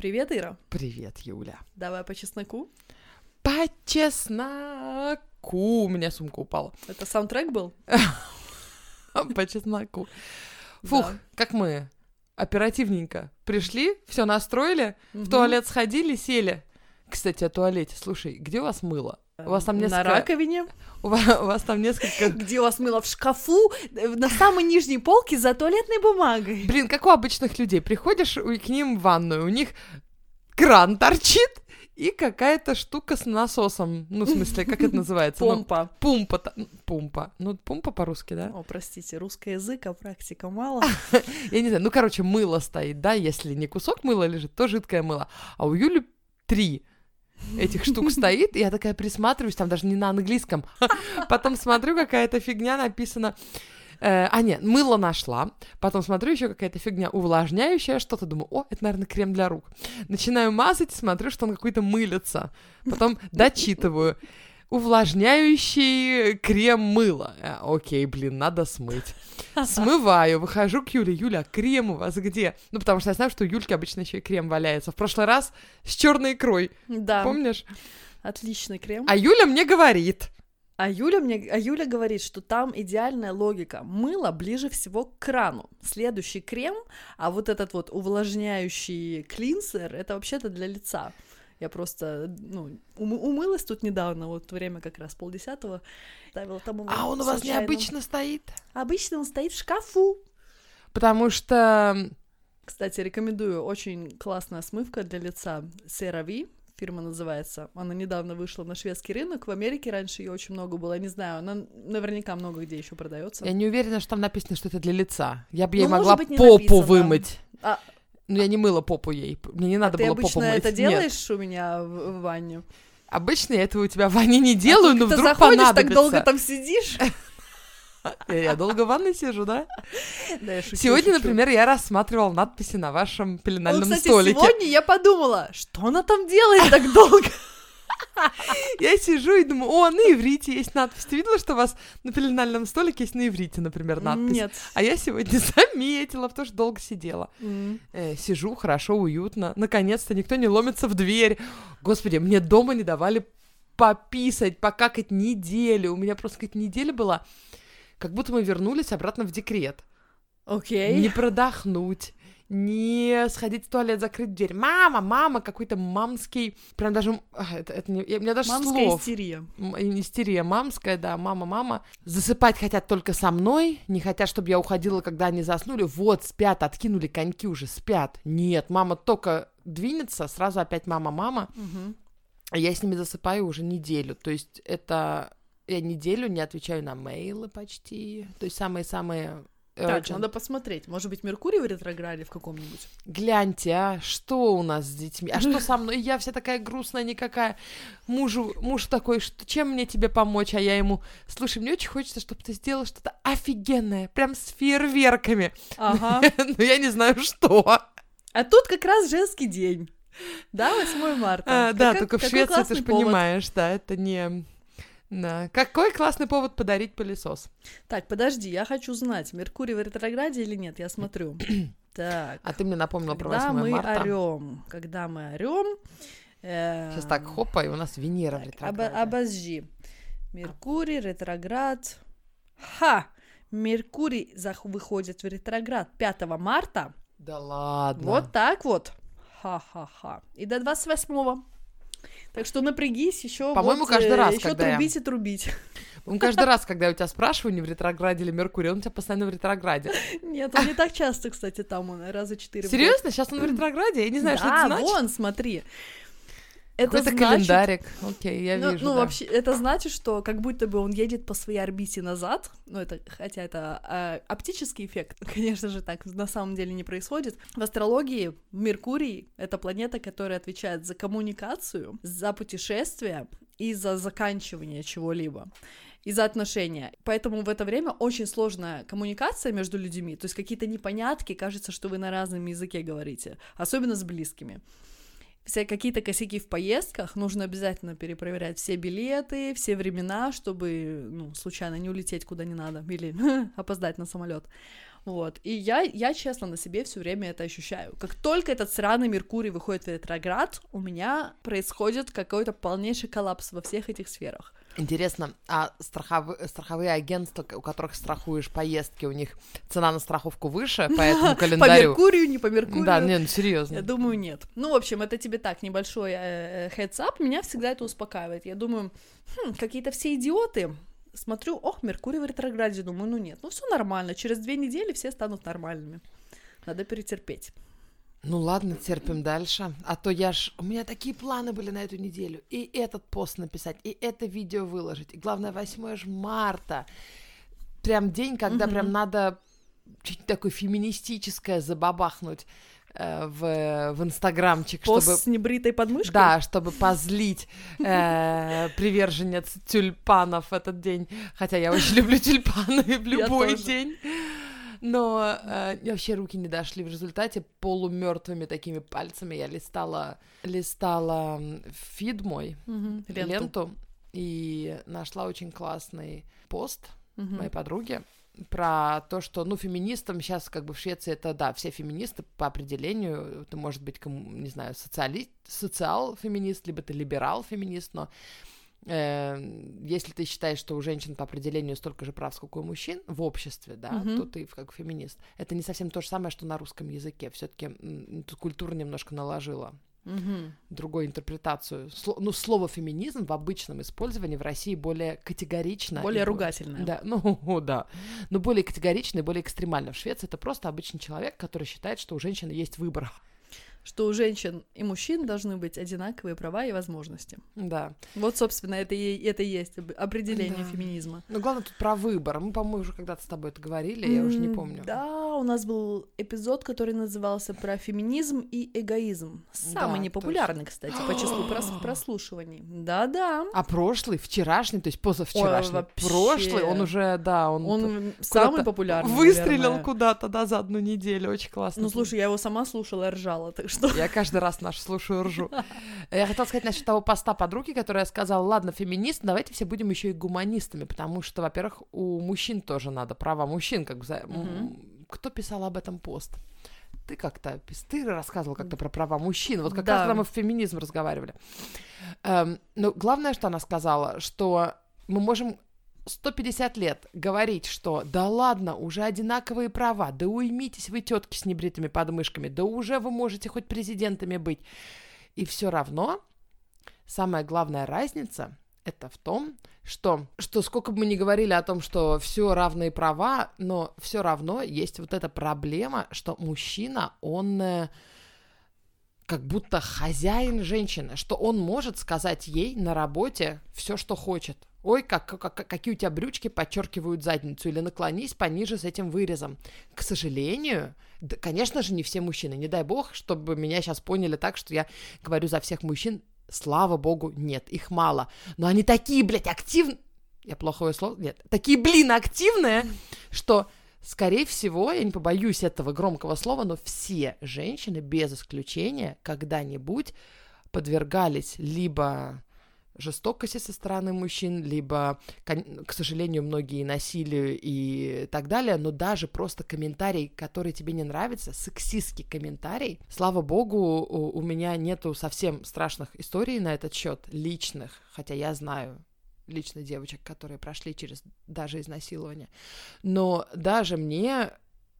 Привет, Ира. Привет, Юля. Давай по чесноку. По чесноку. У меня сумка упала. Это саундтрек был? По чесноку. Фух, как мы оперативненько пришли, все настроили, в туалет сходили, сели. Кстати, о туалете. Слушай, где у вас мыло? У вас там На несколько... раковине. У вас, у вас там несколько... Где у вас мыло? В шкафу, э, на самой нижней полке за туалетной бумагой. Блин, как у обычных людей. Приходишь к ним в ванную, у них кран торчит и какая-то штука с насосом. Ну, в смысле, как это называется? Ну, Помпа. Пумпа. та- Пумпа. Ну, пумпа по-русски, да? О, простите, русский язык, а практика мало. Я не знаю, ну, короче, мыло стоит, да, если не кусок мыла лежит, то жидкое мыло. А у Юли три этих штук стоит, и я такая присматриваюсь, там даже не на английском. Потом смотрю, какая-то фигня написана. Э, а, нет, мыло нашла. Потом смотрю, еще какая-то фигня увлажняющая что-то. Думаю, о, это, наверное, крем для рук. Начинаю мазать, смотрю, что он какой-то мылится. Потом дочитываю. Увлажняющий крем мыло. Э, Окей, блин, надо смыть. Смываю, выхожу к Юле. Юля, а крем у вас где? Ну, потому что я знаю, что у Юльки обычно еще и крем валяется. В прошлый раз с черной икрой, Да, помнишь? отличный крем. А Юля мне говорит. А Юля мне, а Юля говорит, что там идеальная логика. Мыло ближе всего к крану. Следующий крем, а вот этот вот увлажняющий клинсер, это вообще-то для лица. Я просто, ну, ум- умылась тут недавно, вот время как раз полдесятого. Ставила там А он у вас случайно. необычно стоит? Обычно он стоит в шкафу. Потому что... Кстати, рекомендую, очень классная смывка для лица CeraVe, фирма называется. Она недавно вышла на шведский рынок, в Америке раньше ее очень много было, я не знаю, она наверняка много где еще продается. Я не уверена, что там написано, что это для лица. Я бы ей Ну, может могла быть, попу написано. вымыть. А- Но я не мыла попу ей. Мне не надо Ты было обычно попу мыть. это Нет. делаешь у меня в, в ванне? Обычно я этого у тебя в ванне не делаю, но Ты вдруг заходишь, так понадобится. долго там сидишь? Я, долго в ванной сижу, да? Да, я шучу, Сегодня, шучу. например, я рассматривала надписи на вашем Ну, пеленальном кстати, столике. сегодня я подумала, что она там делает так долго? Я сижу и думаю, о, на иврите есть надпись. Ты видела, что у вас на пеленальном столике есть на иврите, например, надпись? Нет. А я сегодня заметила, потому что долго сидела. М. Э, сижу, хорошо, уютно. Наконец-то никто не ломится в дверь. Господи, мне дома не давали пописать, покакать неделю. У меня просто какая-то неделя была, как будто мы вернулись обратно в декрет. Окей. Не продохнуть, не сходить в туалет, закрыть дверь. Мама, мама, какой-то мамский, прям даже, а, это, это не, у меня даже Мамская слов. истерия. М, Истерия мамская, да, мама, мама. Засыпать хотят только со мной, не хотят, чтобы я уходила, когда они заснули. Вот, спят, откинули коньки уже, спят. Нет, мама только двинется, сразу опять мама, мама. А я с ними засыпаю уже неделю. То есть это я неделю не отвечаю на мейлы почти. То есть самые-самые Так, urgent. надо посмотреть. Может быть, Меркурий в ретрограде в каком-нибудь? Гляньте, а что у нас с детьми? А что со мной? Я вся такая грустная никакая. Мужу, муж такой, что чем мне тебе помочь? А я ему, слушай, мне очень хочется, чтобы ты сделал что-то офигенное, прям с фейерверками. Ага. Но я не знаю, что. А тут как раз женский день. Да, 8 марта. А, да, Какой- только в Швеции, ты же повод. понимаешь, да, это не... Да. Какой классный повод подарить пылесос. Так, подожди, я хочу знать, Меркурий в ретрограде или нет, я смотрю. Так, А ты мне напомнила про когда 8 мы марта. орем, когда мы орем... Сейчас так, хопа, и у нас Венера в ретрограде. Обожди. Меркурий, ретроград. Ха! Меркурий зах- выходит в ретроград 5 марта. Да ладно. Вот так вот. Ха-ха-ха. И до 28 Так что напрягись еще. По-моему, каждый раз, еще когда я- трубить и трубить. Он каждый раз, когда я у тебя спрашиваю, не в ретрограде или Меркурий, он у тебя постоянно в ретрограде. Нет, он не так часто, кстати, там он раза четыре. Серьезно? Сейчас он в ретрограде? Я не знаю, что это значит. вон, смотри. Это Какой-то значит... календарик. Окей, я ну, вижу, ну, да. вообще, это значит, что как будто бы он едет по своей орбите назад. Ну, это, хотя это э, оптический эффект, конечно же, так на самом деле не происходит. В астрологии Меркурий — это планета, которая отвечает за коммуникацию, за путешествия и за заканчивание чего-либо и за отношения. Поэтому в это время очень сложная коммуникация между людьми, то есть какие-то непонятки, кажется, что вы на разном языке говорите, особенно с близкими какие-то косяки в поездках, нужно обязательно перепроверять все билеты, все времена, чтобы, ну, случайно не улететь куда не надо или опоздать на самолет. Вот. И я, я честно на себе все время это ощущаю. Как только этот сраный Меркурий выходит в ретроград, у меня происходит какой-то полнейший коллапс во всех этих сферах. Интересно, а страховые, страховые агентства, у которых страхуешь поездки, у них цена на страховку выше по этому календарю? По Меркурию, не по Меркурию? Да, не, ну серьезно. Я думаю, нет. Ну, в общем, это тебе так, небольшой э, э heads up, меня всегда это успокаивает. Я думаю, хм, какие-то все идиоты, смотрю, ох, Меркурий в ретрограде, думаю, ну нет, ну все нормально, через две недели все станут нормальными. Надо перетерпеть. Ну ладно, терпим дальше. А то я ж... У меня такие планы были на эту неделю. И этот пост написать, и это видео выложить. И главное, 8 ж марта. Прям день, когда прям надо чуть такое феминистическое забабахнуть э, в, в инстаграмчик, Пост чтобы... с небритой подмышкой? Да, чтобы позлить э, приверженец тюльпанов этот день. Хотя я очень люблю тюльпаны в любой день. Но э, вообще руки не дошли. В результате полумертвыми такими пальцами я листала, листала фид мой, угу, ленту. ленту, и нашла очень классный пост угу. моей подруги про то, что, ну, феминистам сейчас, как бы в Швеции это, да, все феминисты по определению, ты, может быть, кому, не знаю, социали... социал-феминист, либо ты либерал-феминист, но если ты считаешь, что у женщин по определению столько же прав, сколько у мужчин в обществе, да, mm-hmm. то ты как феминист. Это не совсем то же самое, что на русском языке. Все-таки культура немножко наложила mm-hmm. другую интерпретацию. Сло, ну, слово феминизм в обычном использовании в России более категорично. Более ругательное. Да, ну да. Но более категорично и более экстремально. В Швеции это просто обычный человек, который считает, что у женщины есть выбор что у женщин и мужчин должны быть одинаковые права и возможности. Да. Вот, собственно, это и, это и есть определение да. феминизма. Но главное тут про выбор. Мы, по-моему, уже когда-то с тобой это говорили, mm, я уже не помню. Да, у нас был эпизод, который назывался про феминизм и эгоизм. Самый да, непопулярный, точно. кстати, по числу прос- прослушиваний. Да-да. А прошлый, вчерашний, то есть позавчерашний, Ой, прошлый, он уже, да, он... Он самый популярный, Выстрелил наверное. куда-то, да, за одну неделю, очень классно. Ну, слушай, я его сама слушала и ржала, так что... Я каждый раз наш слушаю ржу. Я хотела сказать насчет того поста подруги, которая сказала, ладно, феминист, давайте все будем еще и гуманистами, потому что, во-первых, у мужчин тоже надо права мужчин, как бы... Кто писал об этом пост? ты как-то, ты рассказывал как-то про права мужчин, вот как да. раз когда мы в феминизм разговаривали. Эм, но главное, что она сказала, что мы можем 150 лет говорить, что да ладно, уже одинаковые права, да уймитесь вы тетки с небритыми подмышками, да уже вы можете хоть президентами быть. И все равно самая главная разница это в том, что, что сколько бы мы ни говорили о том, что все равные права, но все равно есть вот эта проблема, что мужчина, он э, как будто хозяин женщины, что он может сказать ей на работе все, что хочет. Ой, как, как, какие у тебя брючки подчеркивают задницу, или наклонись пониже с этим вырезом. К сожалению, да, конечно же, не все мужчины. Не дай бог, чтобы меня сейчас поняли так, что я говорю за всех мужчин. Слава богу, нет, их мало. Но они такие, блядь, активные. Я плохое слово? Нет. Такие, блин, активные, что, скорее всего, я не побоюсь этого громкого слова, но все женщины, без исключения, когда-нибудь подвергались либо жестокости со стороны мужчин, либо, к сожалению, многие насилию и так далее, но даже просто комментарий, который тебе не нравится, сексистский комментарий. Слава богу, у, меня нету совсем страшных историй на этот счет личных, хотя я знаю лично девочек, которые прошли через даже изнасилование. Но даже мне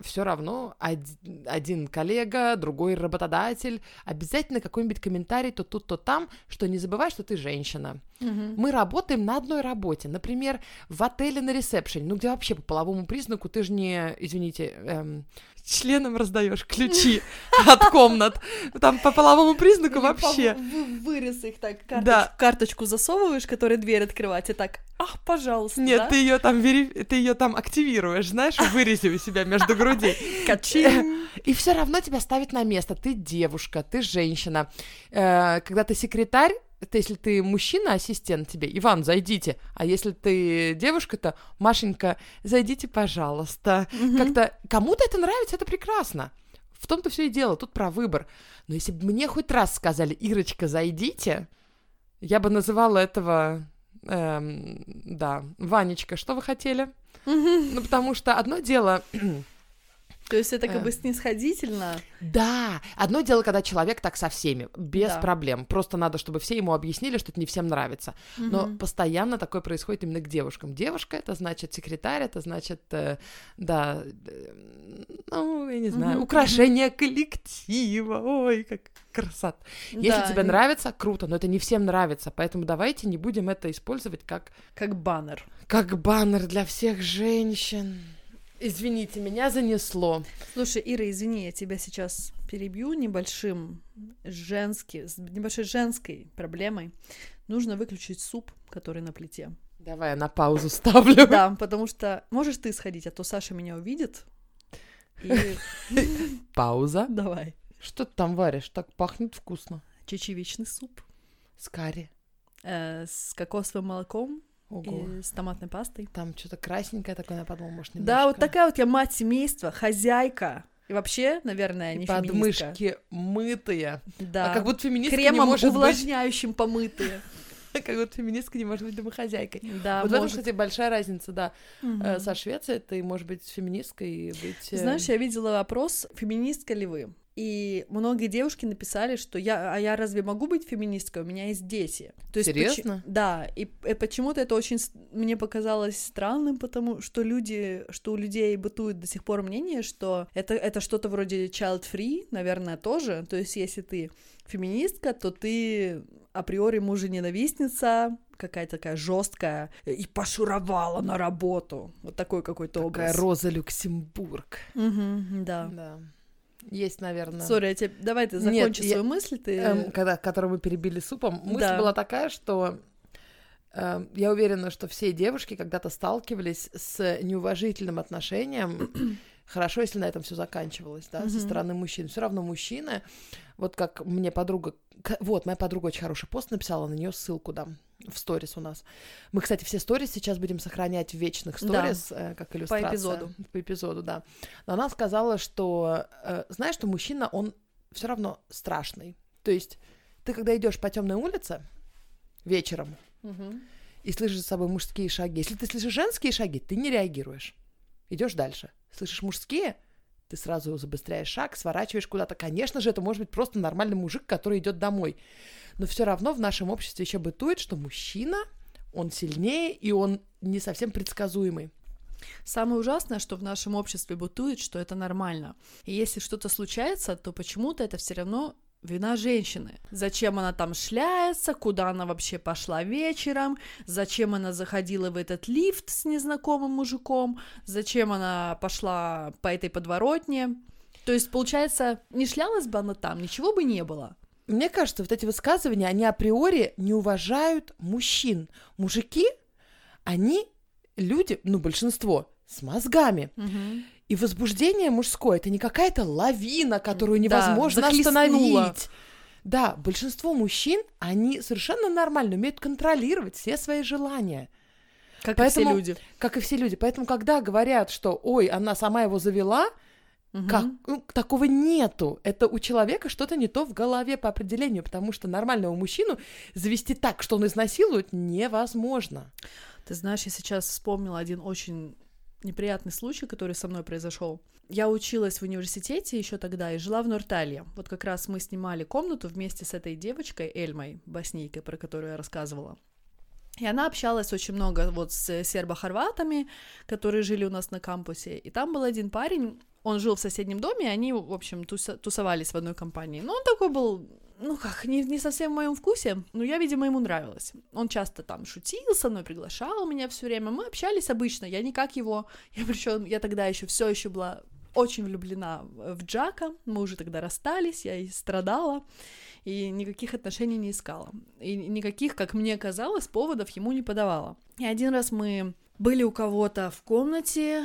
все равно один, один коллега, другой работодатель, обязательно какой-нибудь комментарий то тут, то там, что не забывай, что ты женщина. Угу. Мы работаем на одной работе, например, в отеле на ресепшене, ну где вообще по половому признаку ты же не, извините, эм, членом раздаешь ключи от комнат. Там по половому признаку вообще. Вырез их так, карточ- карточку засовываешь, которая дверь открывать, и так, ах, пожалуйста. Нет, ты ее там ты ее там активируешь, знаешь, в вырезе у себя между грудей. Качин. И все равно тебя ставят на место. Ты девушка, ты женщина. Э, когда ты секретарь, это если ты мужчина, ассистент тебе, Иван, зайдите. А если ты девушка, то Машенька, зайдите, пожалуйста. Mm-hmm. Как-то кому-то это нравится, это прекрасно. В том-то все и дело, тут про выбор. Но если бы мне хоть раз сказали, Ирочка, зайдите, я бы называла этого, эм, да, Ванечка, что вы хотели? Mm-hmm. Ну, потому что одно дело То есть это как Э. бы снисходительно. Да, одно дело, когда человек так со всеми, без Да. проблем. Просто надо, чтобы все ему объяснили, что это не всем нравится. Но Мгм. постоянно такое происходит именно к девушкам. Девушка это значит секретарь, это значит, э, да, э, ну, я не знаю, Мгм, украшение коллектива. Ой, как красота. Если Да, тебе и- нравится, круто, но это не всем нравится. Поэтому давайте не будем это использовать как, Как баннер. как баннер для всех женщин. Извините, меня занесло. Слушай, Ира, извини, я тебя сейчас перебью небольшим женски, с небольшой женской проблемой. Нужно выключить суп, который на плите. Давай я на паузу ставлю. Да, потому что можешь ты сходить, а то Саша меня увидит. И Пауза. давай. Что ты там варишь? Так пахнет вкусно. Чечевичный суп С карри. э, с кокосовым молоком Ого. и с томатной пастой. Там что-то красненькое такое, я подумала, может, немножко. Да, вот такая вот я мать семейства, хозяйка. И вообще, наверное, И не феминистка. подмышки мытые. Да. А как будто феминистка не Кремом может увлажняющим помытые. быть... Как будто феминистка не может быть домохозяйкой. Да, вот в этом, может. кстати, большая разница, да. Э, Со Швецией ты можешь быть феминисткой и быть... э, Знаешь, я видела вопрос, феминистка ли вы? И многие девушки написали, что я, а я разве могу быть феминисткой? У меня есть дети. То есть поч- Серьезно? Да, и, э, почему-то это очень мне показалось странным, потому что люди, что у людей бытует до сих пор мнение, что это, это что-то вроде child-free, наверное, тоже. То есть если ты феминистка, то ты априори мужа-ненавистница, какая-то такая жесткая, и пошуровала на работу. Вот такой какой-то Такая образ. Роза Люксембург. Мгм, да. Да. Есть, наверное. Сори, я тебе... давай ты Нет, закончи я- свою мысль, ты... Эм, когда, которую мы перебили супом, мысль Да. была такая, что эм, я уверена, что все девушки когда-то сталкивались с неуважительным отношением. Хорошо, если на этом все заканчивалось, да, со Мгм. стороны мужчин. Все равно мужчины, вот как мне подруга, вот моя подруга очень хороший пост написала, на нее ссылку дам в сторис у нас. Мы, кстати, все сторис сейчас будем сохранять в вечных Да. сторис, э, как иллюстрация. эпизоду. По эпизоду, да. Но она сказала, что, э, знаешь, что мужчина, он все равно страшный. То есть ты, когда идешь по темной улице вечером Мгм. и слышишь за собой мужские шаги, если ты слышишь женские шаги, ты не реагируешь. Идешь дальше. Слышишь мужские, ты сразу забыстряешь шаг, сворачиваешь куда-то. Конечно же, это может быть просто нормальный мужик, который идет домой. Но все равно в нашем обществе еще бытует, что мужчина, он сильнее, и он не совсем предсказуемый. Самое ужасное, что в нашем обществе бытует, что это нормально. И если что-то случается, то почему-то это все равно вина женщины. Зачем она там шляется, куда она вообще пошла вечером, зачем она заходила в этот лифт с незнакомым мужиком, зачем она пошла по этой подворотне. То есть, получается, не шлялась бы она там, ничего бы не было. Мне кажется, вот эти высказывания, они априори не уважают мужчин. Мужики, они люди, ну, большинство, с мозгами. И возбуждение мужское это не какая-то лавина, которую Да, невозможно захлестнула. остановить. Да, большинство мужчин, они совершенно нормально умеют контролировать все свои желания, Как Поэтому- и все люди. как и все люди. Поэтому, когда говорят, что, ой, она сама его завела, Мгм. как, ну, такого нету. Это у человека что-то не то в голове по определению, потому что нормального мужчину завести так, что он изнасилует, невозможно. Ты знаешь, я сейчас вспомнила один очень неприятный случай, который со мной произошел. Я училась в университете еще тогда и жила в Норталье. Вот как раз мы снимали комнату вместе с этой девочкой Эльмой, боснийкой, про которую я рассказывала. И она общалась очень много вот с сербо-хорватами, которые жили у нас на кампусе. И там был один парень, он жил в соседнем доме, и они, в общем, тусовались в одной компании. Но он такой был, ну как, не, не совсем в моем вкусе, но я, видимо, ему нравилась. Он часто там шутил со мной, приглашал меня все время. Мы общались обычно, я никак его... Я причем, я тогда еще все еще была очень влюблена в Джака, мы уже тогда расстались, я и страдала, и никаких отношений не искала. И никаких, как мне казалось, поводов ему не подавала. И один раз мы были у кого-то в комнате,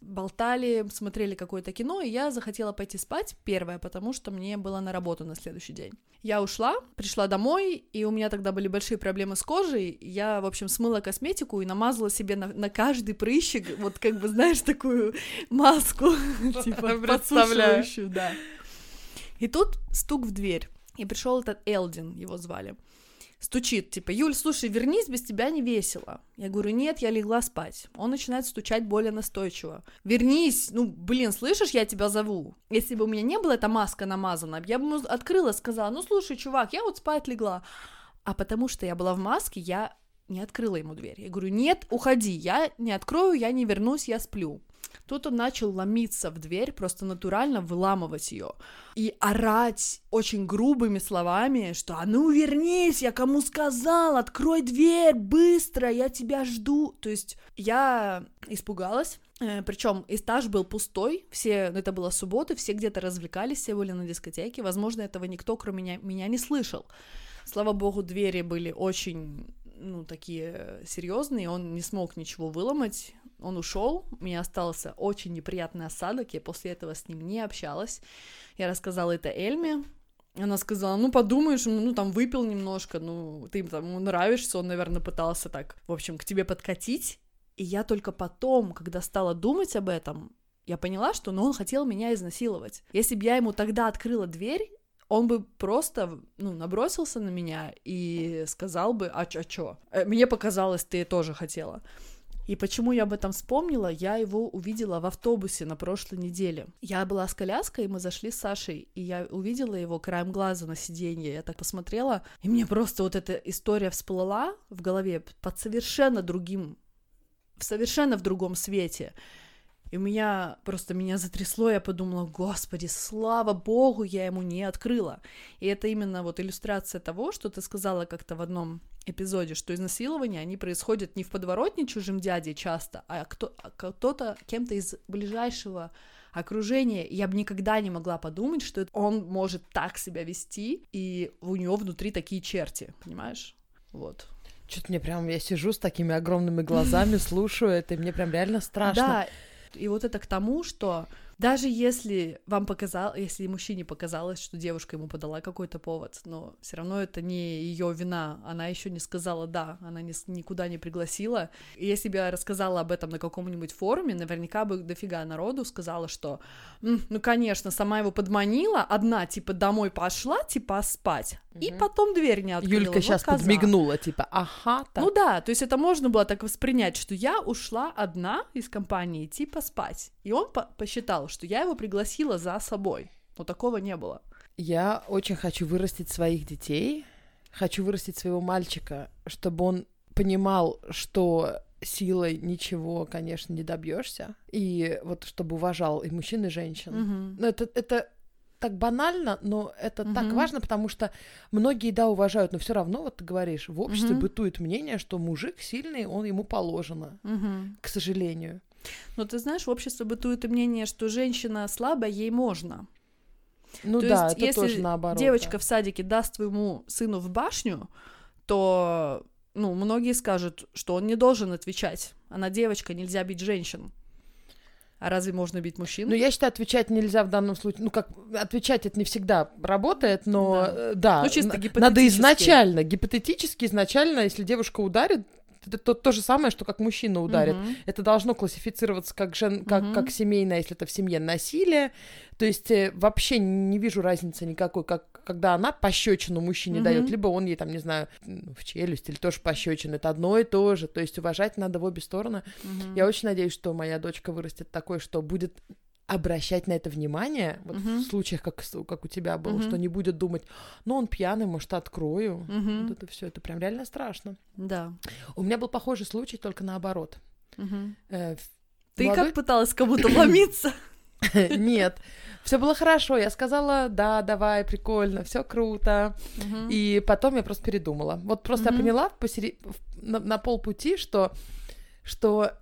болтали, смотрели какое-то кино, и я захотела пойти спать первое, потому что мне было на работу на следующий день. Я ушла, пришла домой, и у меня тогда были большие проблемы с кожей. Я, в общем, смыла косметику и намазала себе на, на каждый прыщик, вот как бы, знаешь, такую маску, типа подсушивающую, да. И тут стук в дверь, и пришел этот Элдин, его звали. Стучит, типа, Юль, слушай, вернись, без тебя не весело. Я говорю, нет, я легла спать. Он начинает стучать более настойчиво. Вернись, ну, блин, слышишь, я тебя зову. Если бы у меня не была эта маска намазана, я бы ему открыла, сказала, ну, слушай, чувак, я вот спать легла. А потому что я была в маске, я не открыла ему дверь. Я говорю, нет, уходи, я не открою, я не вернусь, я сплю. Тут он начал ломиться в дверь, просто натурально выламывать ее и орать очень грубыми словами, что «А ну вернись, я кому сказал, открой дверь, быстро, я тебя жду». То есть я испугалась, э, причем этаж был пустой, все, ну, это была суббота, все где-то развлекались, все были на дискотеке, возможно, этого никто, кроме меня, меня не слышал. Слава богу, двери были очень ну, такие серьезные, он не смог ничего выломать, он ушел, у меня остался очень неприятный осадок, я после этого с ним не общалась. Я рассказала это Эльме, она сказала, ну, подумаешь, ну, там, выпил немножко, ну, ты там, ему нравишься, он, наверное, пытался так, в общем, к тебе подкатить. И я только потом, когда стала думать об этом, я поняла, что, ну, он хотел меня изнасиловать. Если бы я ему тогда открыла дверь, он бы просто, ну, набросился на меня и сказал бы, а чё, а чё? Э, мне показалось, ты тоже хотела. И почему я об этом вспомнила? Я его увидела в автобусе на прошлой неделе. Я была с коляской, и мы зашли с Сашей, и я увидела его краем глаза на сиденье. Я так посмотрела, и мне просто вот эта история всплыла в голове под совершенно другим, совершенно в другом свете. И у меня просто меня затрясло, я подумала, господи, слава богу, я ему не открыла. И это именно вот иллюстрация того, что ты сказала как-то в одном эпизоде, что изнасилования, они происходят не в подворотне чужим дяде часто, а, кто, а кто-то кем-то из ближайшего окружения. Я бы никогда не могла подумать, что он может так себя вести, и у него внутри такие черти, понимаешь? Вот. Что-то мне прям, я сижу с такими огромными глазами, слушаю это, и мне прям реально страшно. Да, и вот это к тому, что даже если вам показалось, если мужчине показалось, что девушка ему подала какой-то повод, но все равно это не ее вина, она еще не сказала да, она ни, никуда не пригласила. И если бы я рассказала об этом на каком-нибудь форуме, наверняка бы дофига народу сказала, что, ну, конечно, сама его подманила, одна, типа, домой пошла, типа, спать, угу. и потом дверь не открыла. Юлька вот сейчас коза. подмигнула, типа, ага, так. Ну да, то есть это можно было так воспринять, что я ушла одна из компании, типа, спать. И он по посчитал, что я его пригласила за собой. Но такого не было. Я очень хочу вырастить своих детей, хочу вырастить своего мальчика, чтобы он понимал, что силой ничего, конечно, не добьешься, и вот чтобы уважал и мужчин, и женщин. Mm-hmm. Но это, это так банально, но это mm-hmm. так важно, потому что многие, да, уважают, но все равно, вот ты говоришь, в обществе mm-hmm. бытует мнение, что мужик сильный, он ему положено, mm-hmm. к сожалению. Но ты знаешь, в обществе бытует мнение, что женщина слабая, ей можно. Ну то да, есть, это если тоже наоборот. девочка да. в садике даст твоему сыну в башню, то ну, многие скажут, что он не должен отвечать. Она девочка, нельзя бить женщин. А разве можно бить мужчин? Ну, я считаю, отвечать нельзя в данном случае. Ну, как отвечать это не всегда работает, но да, э, да ну, чисто надо изначально, гипотетически изначально, если девушка ударит, это то, то же самое, что как мужчина ударит. Uh-huh. Это должно классифицироваться как, жен, как, uh-huh. как семейное, если это в семье насилие. То есть э, вообще не вижу разницы никакой, как когда она пощечину мужчине uh-huh. дает, либо он ей там, не знаю, в челюсть или тоже пощечину. Это одно и то же. То есть уважать надо в обе стороны. Uh-huh. Я очень надеюсь, что моя дочка вырастет такой, что будет обращать на это внимание, вот uh-huh. в случаях, как, как у тебя было, uh-huh. что не будет думать, ну, он пьяный, может, открою. Uh-huh. Вот это все, это прям реально страшно. Да. У меня был похожий случай, только наоборот. Uh-huh. Э, Ты молодой... как пыталась кому-то вломиться? Нет, все было хорошо. Я сказала, да, давай, прикольно, все круто. И потом я просто передумала. Вот просто я поняла посери... на, на полпути, что что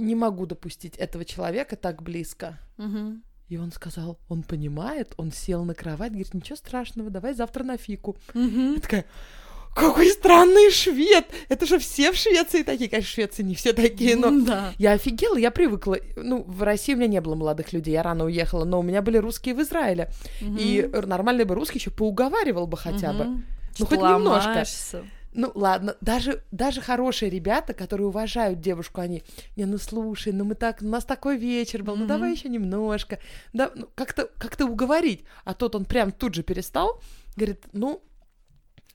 не могу допустить этого человека так близко. Угу. И он сказал, он понимает, он сел на кровать, говорит, ничего страшного, давай завтра на фику. Угу. Я такая, какой странный швед! Это же все в Швеции такие, конечно, в Швеции не все такие, но да. я офигела, я привыкла. Ну, в России у меня не было молодых людей, я рано уехала, но у меня были русские в Израиле. Угу. И нормальный бы русский еще поуговаривал бы хотя угу. бы. Ну, хоть Ломаешься. Ну ладно, даже, даже хорошие ребята, которые уважают девушку, они, не, ну слушай, ну мы так, у нас такой вечер был, ну mm-hmm. давай еще немножко, да, ну, как-то, как-то уговорить. А тот он прям тут же перестал, говорит, ну,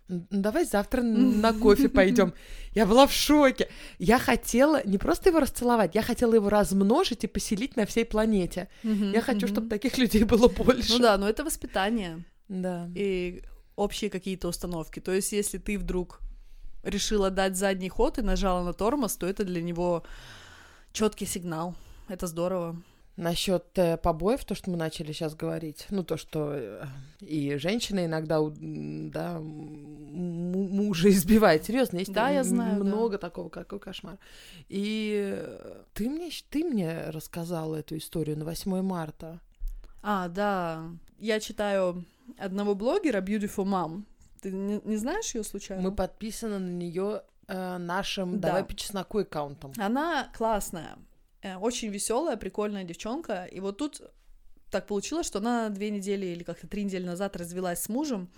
«Н- Давай завтра на кофе пойдем. Я была в шоке. Я хотела не просто его расцеловать, я хотела его размножить и поселить на всей планете. Я хочу, чтобы таких людей было больше. Ну да, но это воспитание Да. и общие какие-то установки. То есть, если ты вдруг решила дать задний ход и нажала на тормоз, то это для него четкий сигнал. Это здорово. Насчет э, побоев, то, что мы начали сейчас говорить, ну, то, что э, и женщина иногда, да, мужа избивает. Серьезно, есть Да, я знаю, да. много такого, какой кошмар. И э, ты мне, ты мне рассказала эту историю на 8 марта. А, да. Я читаю одного блогера, Beautiful Mom. Ты не, не знаешь ее случайно? Мы подписаны на нее нашим, Да. давай по чесноку аккаунтом. Она классная, э, очень веселая, прикольная девчонка. И вот тут так получилось, что она две недели или как-то три недели назад развелась с мужем.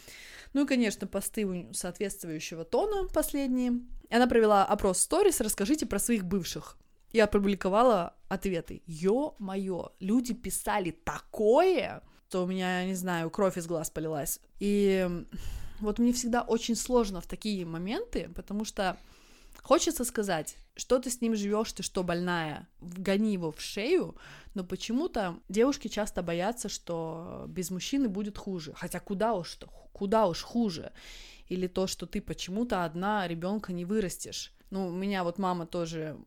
Ну и, конечно, посты у- соответствующего тона последние. И она провела опрос сторис «Расскажите про своих бывших». Я опубликовала ответы. Ё-моё, люди писали такое, что у меня, не знаю, кровь из глаз полилась. И вот мне всегда очень сложно в такие моменты, потому что Хочется сказать, что ты с ним живешь, ты что, больная, вгони его в шею, но почему-то девушки часто боятся, что без мужчины будет хуже. Хотя куда уж, куда уж хуже. Или то, что ты почему-то одна ребенка не вырастешь. Ну, у меня вот мама тоже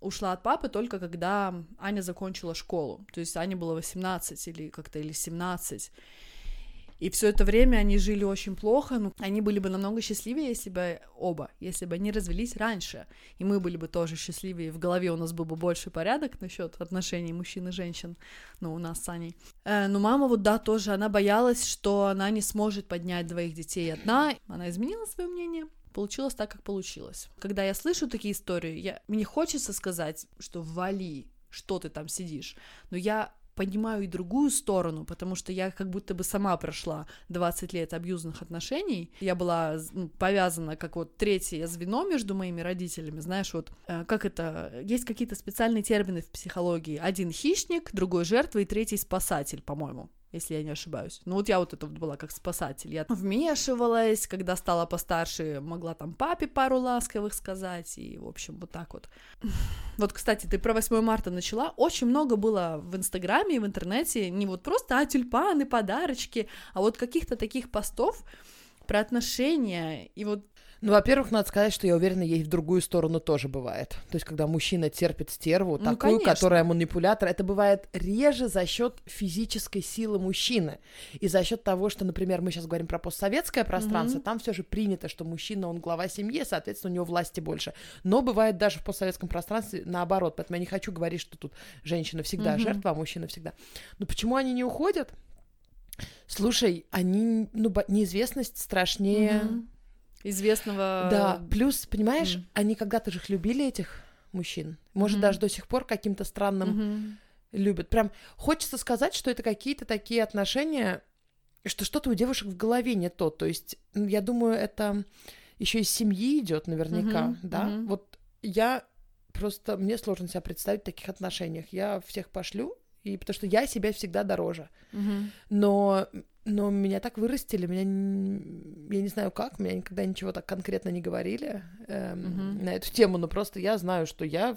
ушла от папы только когда Аня закончила школу. То есть Ане было 18 или как-то или 17. И все это время они жили очень плохо, ну, они были бы намного счастливее, если бы оба, если бы они развелись раньше, и мы были бы тоже счастливее, в голове у нас был бы больше порядок насчет отношений мужчин и женщин, ну, у нас с Аней. Э, но мама вот, да, тоже, она боялась, что она не сможет поднять двоих детей одна, она изменила свое мнение, получилось так, как получилось. Когда я слышу такие истории, я... мне хочется сказать, что вали, что ты там сидишь, но я понимаю и другую сторону, потому что я как будто бы сама прошла 20 лет абьюзных отношений. Я была ну, повязана как вот третье звено между моими родителями. Знаешь, вот э, как это... Есть какие-то специальные термины в психологии. Один хищник, другой жертва и третий спасатель, по-моему если я не ошибаюсь. Ну вот я вот это вот была как спасатель. Я вмешивалась, когда стала постарше, могла там папе пару ласковых сказать, и, в общем, вот так вот. Вот, кстати, ты про 8 марта начала. Очень много было в Инстаграме и в интернете не вот просто а, тюльпаны, подарочки, а вот каких-то таких постов про отношения. И вот Ну, во-первых, надо сказать, что я уверена, ей в другую сторону тоже бывает. То есть, когда мужчина терпит стерву, Ну, такую, конечно. которая манипулятор, это бывает реже за счет физической силы мужчины. И за счет того, что, например, мы сейчас говорим про постсоветское пространство, Мгм. там все же принято, что мужчина, он глава семьи, соответственно, у него власти больше. Но бывает даже в постсоветском пространстве наоборот. Поэтому я не хочу говорить, что тут женщина всегда Мгм. жертва, а мужчина всегда. Но почему они не уходят? Слушай, они, ну, неизвестность страшнее. мгм, известного... Да, плюс, понимаешь, М. они когда-то же любили этих мужчин. Может, Мгм. даже до сих пор каким-то странным Мгм. любят. Прям хочется сказать, что это какие-то такие отношения, что что-то у девушек в голове не то. То есть, я думаю, это еще из семьи идет наверняка, Мгм, да. мгм. Вот я просто, мне сложно себя представить в таких отношениях. Я всех пошлю, и потому что я себя всегда дороже. Мгм. Но, но меня так вырастили, меня, я не знаю как, меня никогда ничего так конкретно не говорили эм, Мгм. на эту тему, но просто я знаю, что я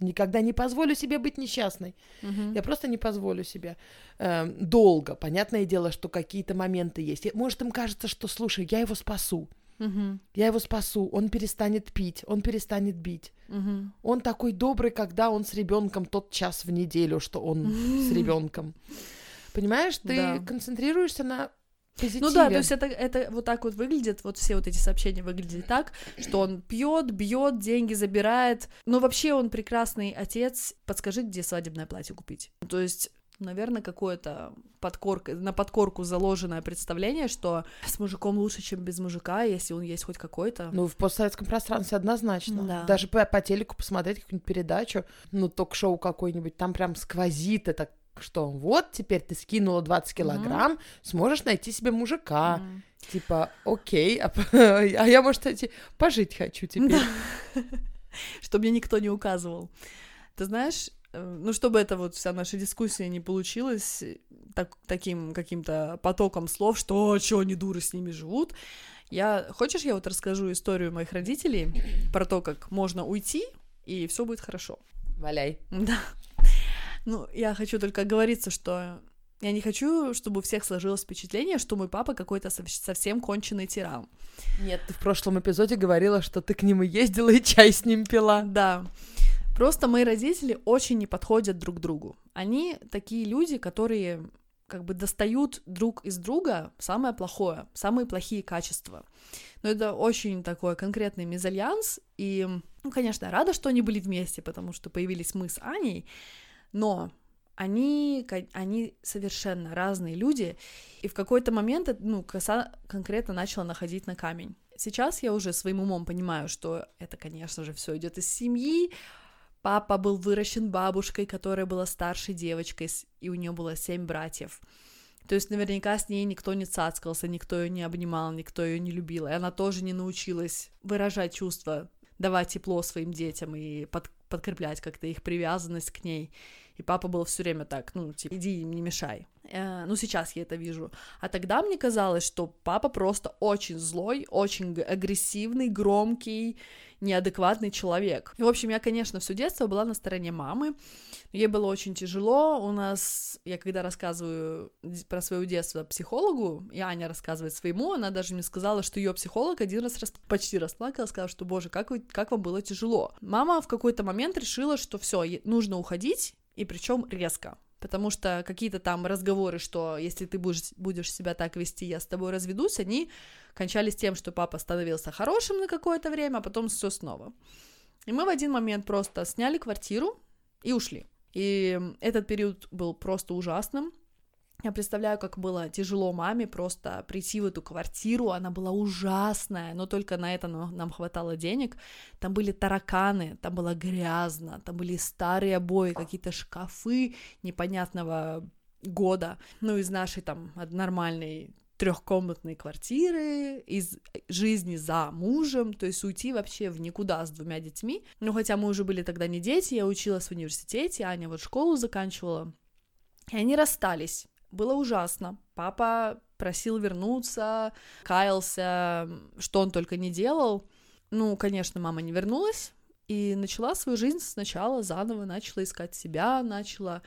никогда не позволю себе быть несчастной. Мгм. Я просто не позволю себе эм, долго. Понятное дело, что какие-то моменты есть. Может, им кажется, что, слушай, я его спасу, Мгм. я его спасу, он перестанет пить, он перестанет бить. Мгм. Он такой добрый, когда он с ребенком тот час в неделю, что он с ребенком. Понимаешь, ты Да. концентрируешься на позитиве. Ну да, то есть это, это вот так вот выглядит, вот все вот эти сообщения выглядят так, что он пьет, бьет, деньги забирает. Но вообще он прекрасный отец. Подскажи, где свадебное платье купить. То есть наверное, какое-то подкорка, на подкорку заложенное представление, что с мужиком лучше, чем без мужика, если он есть хоть какой-то. Ну, в постсоветском пространстве однозначно. Да. Даже по, по телеку посмотреть какую-нибудь передачу, ну, ток-шоу какой-нибудь, там прям сквозит это, что вот теперь ты скинула 20 килограмм, сможешь найти себе мужика. М. Типа, окей, а, а я, может, кстати, пожить хочу теперь. Чтобы мне никто не указывал. Ты знаешь, э, ну, чтобы это вот вся наша дискуссия не получилась э, так, таким каким-то потоком слов, что чё они дуры с ними живут, Я, хочешь, я вот расскажу историю моих родителей про то, как можно уйти, и все будет хорошо. Валяй. Да. Ну, я хочу только оговориться, что я не хочу, чтобы у всех сложилось впечатление, что мой папа какой-то совсем конченый тиран. Нет, ты в прошлом эпизоде говорила, что ты к ним и ездила, и чай с ним пила. Да. Просто мои родители очень не подходят друг другу. Они такие люди, которые как бы достают друг из друга самое плохое, самые плохие качества. Но это очень такой конкретный мезальянс, и, ну, конечно, рада, что они были вместе, потому что появились мы с Аней, но они, они совершенно разные люди, и в какой-то момент, ну, коса конкретно начала находить на камень. Сейчас я уже своим умом понимаю, что это, конечно же, все идет из семьи. Папа был выращен бабушкой, которая была старшей девочкой, и у нее было семь братьев. То есть наверняка с ней никто не цацкался, никто ее не обнимал, никто ее не любил, и она тоже не научилась выражать чувства, давать тепло своим детям и под, подкреплять как-то их привязанность к ней. И папа был все время так, ну, типа, иди, не мешай. Э, ну, сейчас я это вижу. А тогда мне казалось, что папа просто очень злой, очень агрессивный, громкий, неадекватный человек. И, в общем, я, конечно, все детство была на стороне мамы. Ей было очень тяжело. У нас, я когда рассказываю про свое детство психологу, и Аня рассказывает своему, она даже мне сказала, что ее психолог один раз рас... почти расплакала, сказала, что, боже, как, вы... как вам было тяжело. Мама в какой-то момент решила, что все, нужно уходить, и причем резко. Потому что какие-то там разговоры, что если ты будешь, будешь себя так вести, я с тобой разведусь, они кончались тем, что папа становился хорошим на какое-то время, а потом все снова. И мы в один момент просто сняли квартиру и ушли. И этот период был просто ужасным. Я представляю, как было тяжело маме просто прийти в эту квартиру, она была ужасная, но только на это нам хватало денег. Там были тараканы, там было грязно, там были старые обои, какие-то шкафы непонятного года. Ну, из нашей там нормальной трехкомнатной квартиры, из жизни за мужем, то есть уйти вообще в никуда с двумя детьми. Ну, хотя мы уже были тогда не дети, я училась в университете, Аня вот школу заканчивала. И они расстались было ужасно. Папа просил вернуться, каялся, что он только не делал. Ну, конечно, мама не вернулась и начала свою жизнь сначала заново, начала искать себя, начала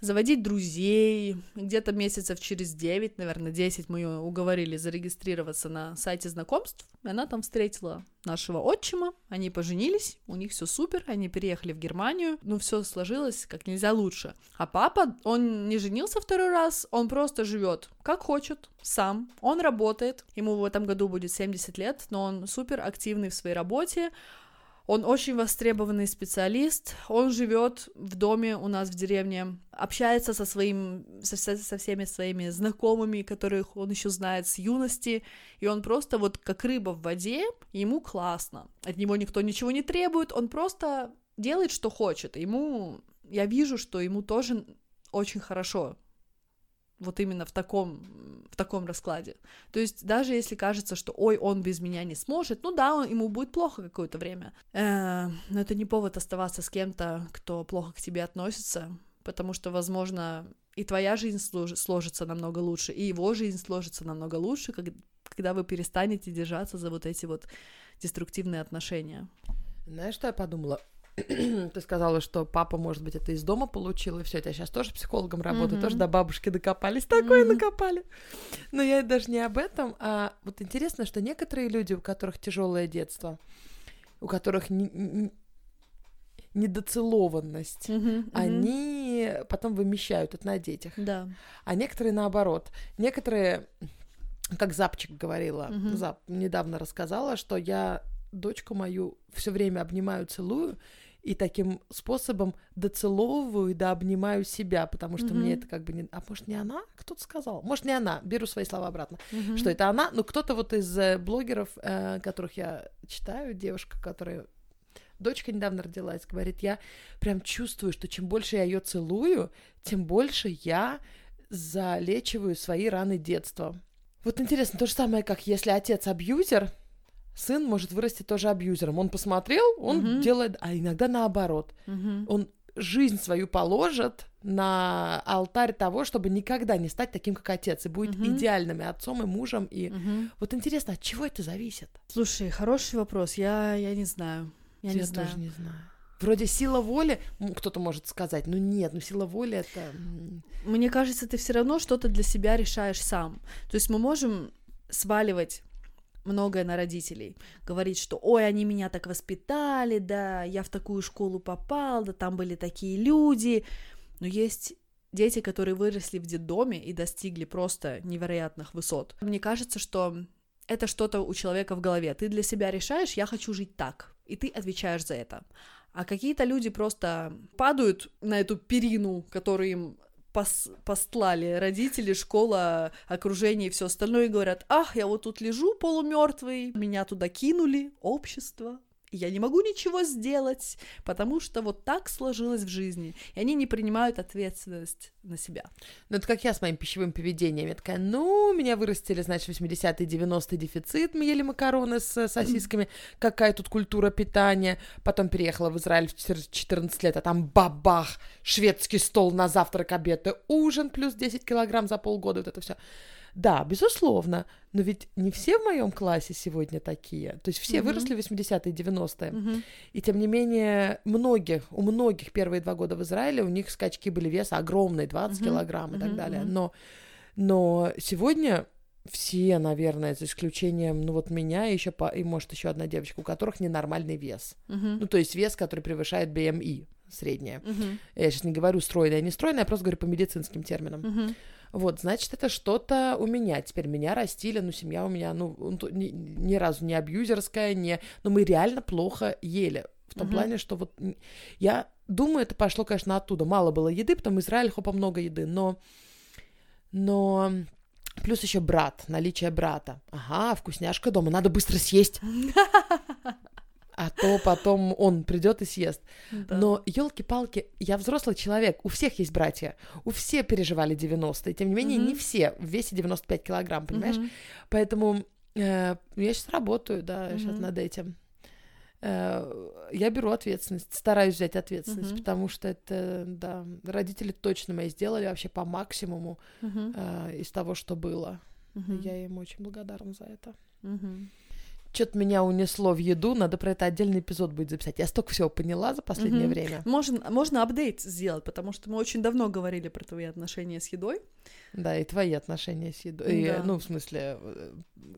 заводить друзей. Где-то месяцев через 9, наверное, 10 мы ее уговорили зарегистрироваться на сайте знакомств. И она там встретила нашего отчима, они поженились, у них все супер, они переехали в Германию, ну все сложилось как нельзя лучше. А папа, он не женился второй раз, он просто живет как хочет, сам, он работает, ему в этом году будет 70 лет, но он супер активный в своей работе, он очень востребованный специалист. Он живет в доме у нас в деревне, общается со своим, со, со всеми своими знакомыми, которых он еще знает с юности, и он просто вот как рыба в воде, ему классно. От него никто ничего не требует, он просто делает, что хочет. Ему, я вижу, что ему тоже очень хорошо вот именно в таком, в таком раскладе. То есть даже если кажется, что ой, он без меня не сможет, ну да, он, ему будет плохо какое-то время. Э, но это не повод оставаться с кем-то, кто плохо к тебе относится, потому что, возможно, и твоя жизнь слож, сложится намного лучше, и его жизнь сложится намного лучше, как, когда вы перестанете держаться за вот эти вот деструктивные отношения. Знаешь, что я подумала? ты сказала, что папа, может быть, это из дома получил, и все, я сейчас тоже психологом работаю, mm-hmm. тоже до бабушки докопались, такое mm-hmm. накопали. Но я даже не об этом, а вот интересно, что некоторые люди, у которых тяжелое детство, у которых не, не, недоцелованность, mm-hmm, они потом вымещают это на детях. Да. А некоторые наоборот. Некоторые, как Запчик говорила, mm-hmm. Зап недавно рассказала, что я дочку мою все время обнимаю, целую, и таким способом доцеловываю и дообнимаю себя, потому что mm-hmm. мне это как бы не... А может, не она? Кто-то сказал. Может, не она. Беру свои слова обратно. Mm-hmm. Что это она. Ну, кто-то вот из э, блогеров, э, которых я читаю, девушка, которая... Дочка недавно родилась, говорит, я прям чувствую, что чем больше я ее целую, тем больше я залечиваю свои раны детства. Вот интересно, то же самое, как если отец абьюзер, сын может вырасти тоже абьюзером. Он посмотрел, он угу. делает, а иногда наоборот. Угу. Он жизнь свою положат на алтарь того, чтобы никогда не стать таким, как отец, и будет Мгм. идеальным и отцом, и мужем, и... Мгм. Вот интересно, от чего это зависит? Слушай, хороший вопрос. Я, я не знаю. Я, не знаю. тоже не знаю. Вроде сила воли, кто-то может сказать, ну нет, ну сила воли это... Мне кажется, ты все равно что-то для себя решаешь сам. То есть мы можем сваливать многое на родителей, говорить, что ой, они меня так воспитали, да, я в такую школу попал, да, там были такие люди. Но есть дети, которые выросли в детдоме и достигли просто невероятных высот. Мне кажется, что это что-то у человека в голове. Ты для себя решаешь, я хочу жить так, и ты отвечаешь за это. А какие-то люди просто падают на эту перину, которую им пос- постлали родители, школа, окружение и все остальное, и говорят, ах, я вот тут лежу полумертвый, меня туда кинули, общество, я не могу ничего сделать, потому что вот так сложилось в жизни. И они не принимают ответственность на себя. Ну, это как я с моим пищевым поведением. Я такая, ну, меня вырастили, значит, 80-е, 90-е дефицит, мы ели макароны с э, сосисками, какая тут культура питания. Потом переехала в Израиль в 14 лет, а там бабах, шведский стол на завтрак, обед и ужин, плюс 10 килограмм за полгода, вот это все. Да, безусловно, но ведь не все в моем классе сегодня такие. То есть все Мгм. выросли в 80-е, 90-е. Мгм. И тем не менее, многих, у многих первые два года в Израиле у них скачки были веса огромные, 20 Мгм, килограмм и так мгм, далее. Но, но сегодня все, наверное, за исключением, ну вот меня и еще по, и может еще одна девочка, у которых ненормальный вес. Мгм. Ну то есть вес, который превышает BMI среднее. Мгм. Я сейчас не говорю стройное, не стройное, я просто говорю по медицинским терминам. Мгм. Вот, значит, это что-то у меня. Теперь меня растили, ну, семья у меня, ну, ну, ни, ни разу не абьюзерская, не... Но мы реально плохо ели. В том Мгм. плане, что вот... Я думаю, это пошло, конечно, оттуда. Мало было еды, потом Израиль, хопа, много еды, но... Но... Плюс еще брат, наличие брата. Ага, вкусняшка дома, надо быстро съесть. А то потом он придет и съест. Да. Но, елки-палки, я взрослый человек, у всех есть братья, у все переживали 90-е, тем не менее, не все в весе 95 килограмм, понимаешь? Поэтому э, я сейчас работаю, да, сейчас над этим. Э, я беру ответственность, стараюсь взять ответственность, Мгм. потому что это, да, родители точно мои сделали вообще по максимуму Мгм. э, из того, что было. Мгм. Я им очень благодарна за это. Мгм. Что-то меня унесло в еду, надо про это отдельный эпизод будет записать. Я столько всего поняла за последнее Мгм. время. Можно, можно апдейт сделать, потому что мы очень давно говорили про твои отношения с едой. Да, и твои отношения с едой. И, Да. ну, в смысле, э,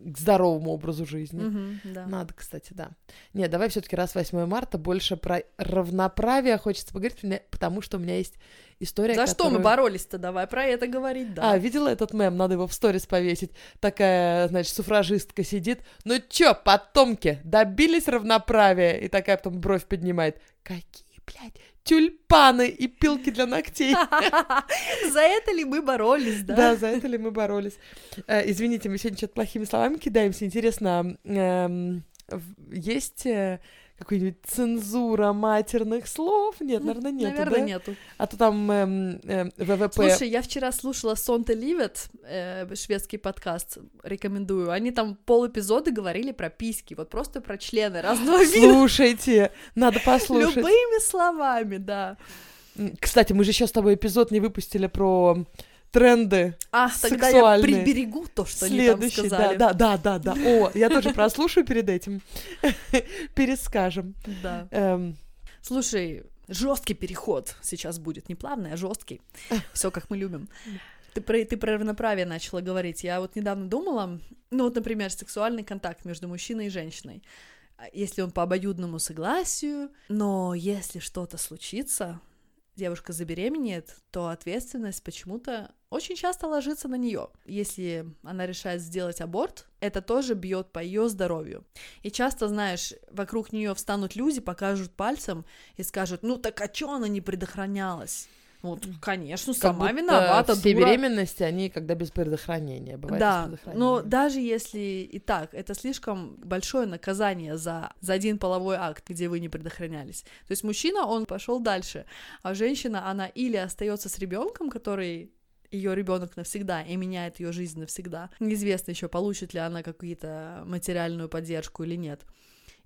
к здоровому образу жизни. Мгм, да. Надо, кстати, да. Нет, давай все-таки раз 8 марта больше про равноправие хочется поговорить, потому что у меня есть история, За что мы которую- боролись-то? Давай про это говорить, да. А, видела этот мем? Надо его в сторис повесить. Такая, значит, суфражистка сидит. Ну чё, потомки, добились равноправия? И такая потом бровь поднимает. Какие, блядь, тюльпаны и пилки для ногтей. За это ли мы боролись, да? Да, за это ли мы боролись. Э, Извините, мы сегодня что-то плохими словами кидаемся. Интересно, эм, есть э, какая-нибудь цензура матерных слов? Нет, наверное, нет. Наверное, да? нету. А то там эм, эм, ВВП... Слушай, я вчера слушала Сонте Ливет, э, шведский подкаст, рекомендую. Они там пол эпизода говорили про письки, вот просто про члены разного вида. Слушайте, надо послушать. Любыми словами, да. Кстати, мы же еще с тобой эпизод не выпустили про тренды А, тогда я Сексуальные. приберегу то, что они там следующие. сказали. Да, да, да, да, да. О, я тоже прослушаю перед этим. Перескажем. Да. Эм, Слушай, жесткий переход сейчас будет, не плавный, а жесткий. Все как мы любим. Ты про, ты про равноправие начала говорить. Я вот недавно думала, ну вот, например, сексуальный контакт между мужчиной и женщиной. А Если он по обоюдному согласию, но если что-то случится, девушка забеременеет, то ответственность почему-то очень часто ложится на нее. Если она решает сделать аборт, это тоже бьет по ее здоровью. И часто, знаешь, вокруг нее встанут люди, покажут пальцем и скажут, ну так а чё она не предохранялась? Вот, конечно, как сама виновата, Все дура. беременности, они когда без предохранения. Бывает Да, но даже если и так, это слишком большое наказание за, за один половой акт, где вы не предохранялись. То есть мужчина, он пошел дальше, а женщина, она или остается с ребенком, который ее ребенок навсегда и меняет ее жизнь навсегда. Неизвестно еще, получит ли она какую-то материальную поддержку или нет.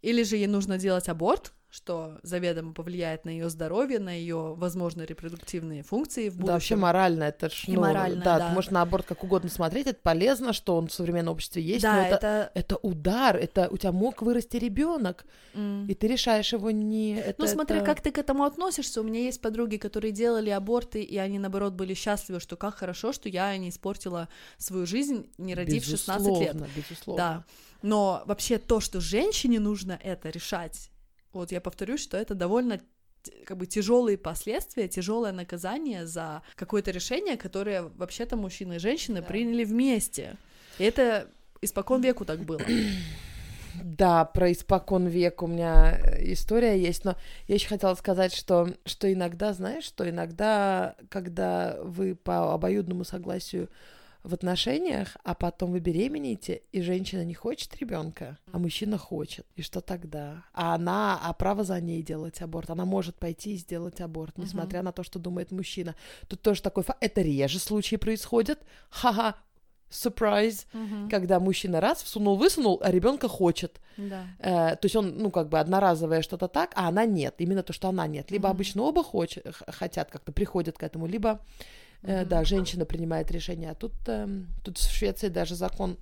Или же ей нужно делать аборт, что заведомо повлияет на ее здоровье, на ее, возможно, репродуктивные функции в будущем. Да, вообще морально это ж, ну, морально, да, да. ты можешь на аборт как угодно смотреть, это полезно, что он в современном обществе есть, да, но это, это... это удар, это у тебя мог вырасти ребенок, м. и ты решаешь его не... Это, Ну, смотря это- как ты к этому относишься. У меня есть подруги, которые делали аборты, и они, наоборот, были счастливы, что как хорошо, что я не испортила свою жизнь, не родив 16 лет. Безусловно, Безусловно. Да. Но вообще то, что женщине нужно это решать, вот я повторюсь, что это довольно как бы тяжелые последствия, тяжелое наказание за какое-то решение, которое вообще-то мужчина и женщина Да. приняли вместе. И это испокон веку так было. Да, про испокон век у меня э, история есть, но я еще хотела сказать, что, что иногда, знаешь, что иногда, когда вы по обоюдному согласию в отношениях, а потом вы беременеете, и женщина не хочет ребенка, а мужчина хочет. И что тогда? А она, а право за ней делать аборт. Она может пойти и сделать аборт, несмотря на то, что думает мужчина. Тут тоже такой факт. Это реже случаи происходят. Ха-ха, сюрприз когда мужчина раз всунул, высунул, а ребенка хочет. Да. Э, то есть он, ну, как бы одноразовое что-то так, а она нет. Именно то, что она нет. Либо Мгм. обычно оба хоч- хотят, как-то приходят к этому, либо, э, да, женщина принимает решение. А тут, эм, тут в Швеции даже закон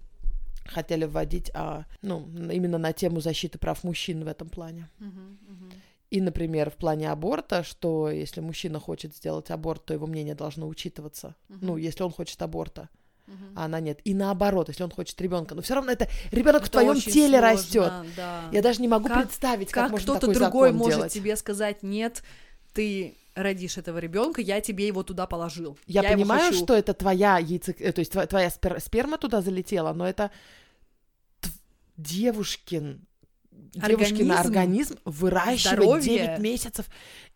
хотели вводить, а, ну, именно на тему защиты прав мужчин в этом плане. Мгм, мгм. И, например, в плане аборта, что если мужчина хочет сделать аборт, то его мнение должно учитываться. Ну, Мгм. если он хочет аборта Мгм. а она нет. И наоборот, если он хочет ребенка. Но все равно это ребенок в твоем теле сложно, растет. Да. Я даже не могу Как- представить, как, как можно кто-то такой другой закон может делать. тебе сказать нет, ты родишь этого ребенка, я тебе его туда положил. Я, его понимаю, что это твоя яйцо, э, то есть тво- твоя спер- сперма туда залетела, но это девушкин девушкин Организм, организм выращивать здоровье. 9 месяцев.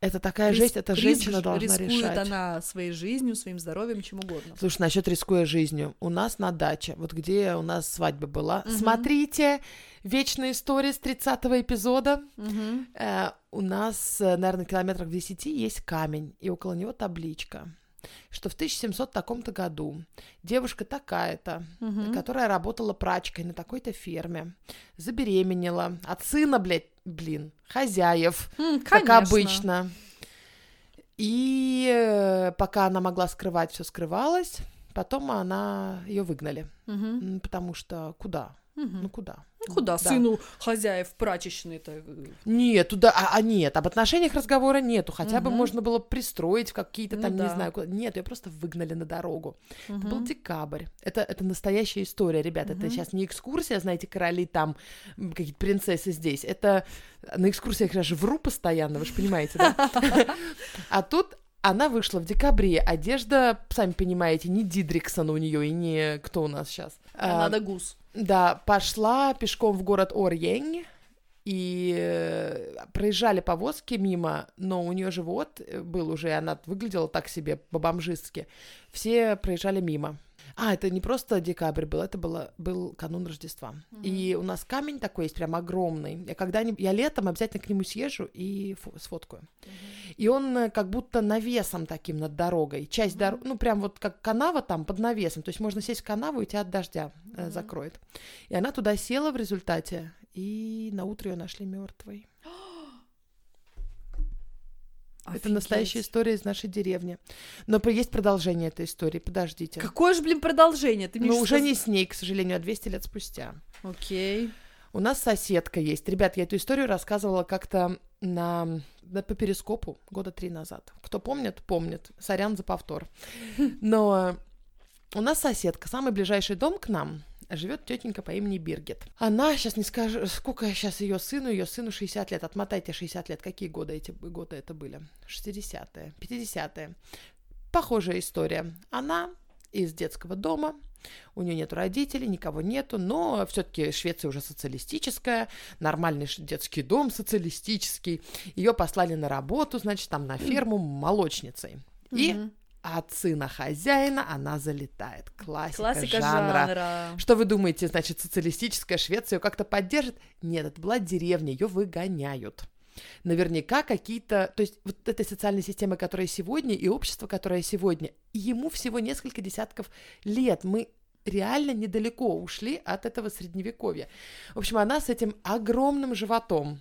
Это такая Рис- жесть, это женщина должна рискует решать. она своей жизнью, своим здоровьем, чем угодно. Слушай, насчет рискуя жизнью. У нас на даче, вот где у нас свадьба была, Мгм. смотрите, вечная история с 30 эпизода. Мгм. Э, у нас, э, наверное, километрах в 10 есть камень, и около него табличка, что в 1700 таком-то году девушка такая-то, Мгм. которая работала прачкой на такой-то ферме, забеременела от сына, блядь, блин, хозяев, М, как обычно. И э, пока она могла скрывать, все скрывалось. Потом она ее выгнали. М, потому что куда? Мгм. Ну куда? Ну, Куда Да. сыну хозяев прачечной-то? Нет, туда, а, а нет, об отношениях разговора нету. Хотя бы Мгм. можно было пристроить какие-то Ну там, не да. знаю, куда. Нет, ее просто выгнали на дорогу. Это был декабрь. Это, это настоящая история, ребят. Это Мгм. сейчас не экскурсия, знаете, короли там, какие-то принцессы здесь. Это на экскурсиях я же вру постоянно, вы же понимаете, да? А тут она вышла в декабре. Одежда, сами понимаете, не Дидриксон у нее и не кто у нас сейчас. А Надо гус. Да, пошла пешком в город Орьень, и э, проезжали повозки мимо, но у нее живот э, был уже, и она выглядела так себе по-бомжистски. Все проезжали мимо. А, это не просто декабрь был, это было, был канун Рождества. И у нас камень такой есть, прям огромный. Я когда я летом обязательно к нему съезжу и фо- сфоткаю. И он э, как будто навесом таким над дорогой. Часть Мгм. дороги, ну прям вот как канава там под навесом. То есть можно сесть в канаву и тебя от дождя э, Мгм. закроет. И она туда села в результате, и на утро ее нашли мертвой. Это настоящая история из нашей деревни. Но есть продолжение этой истории, подождите. Какое же, блин, продолжение? Ты щас уже не с ней, к сожалению, а 200 лет спустя. Окей. У нас соседка есть. Ребят, я эту историю рассказывала как-то на, на- по перископу года три назад. Кто помнит, помнит. Сорян за повтор. Но у нас соседка, самый ближайший дом к нам, живет тетенька по имени Биргит. Она, сейчас не скажу, сколько сейчас ее сыну, ее сыну 60 лет. Отмотайте 60 лет. Какие годы эти годы это были? 60-е, 50-е. Похожая история. Она из детского дома, у нее нет родителей, никого нету, но все-таки Швеция уже социалистическая, нормальный детский дом социалистический. Ее послали на работу, значит, там на ферму молочницей. И От сына хозяина она залетает. Классика, Классика жанра. жанра. Что вы думаете, значит, социалистическая Швеция ее как-то поддержит? Нет, это была деревня, ее выгоняют. Наверняка какие-то... То есть вот этой социальной системы, которая сегодня, и общество, которое сегодня, ему всего несколько десятков лет. Мы реально недалеко ушли от этого средневековья. В общем, она с этим огромным животом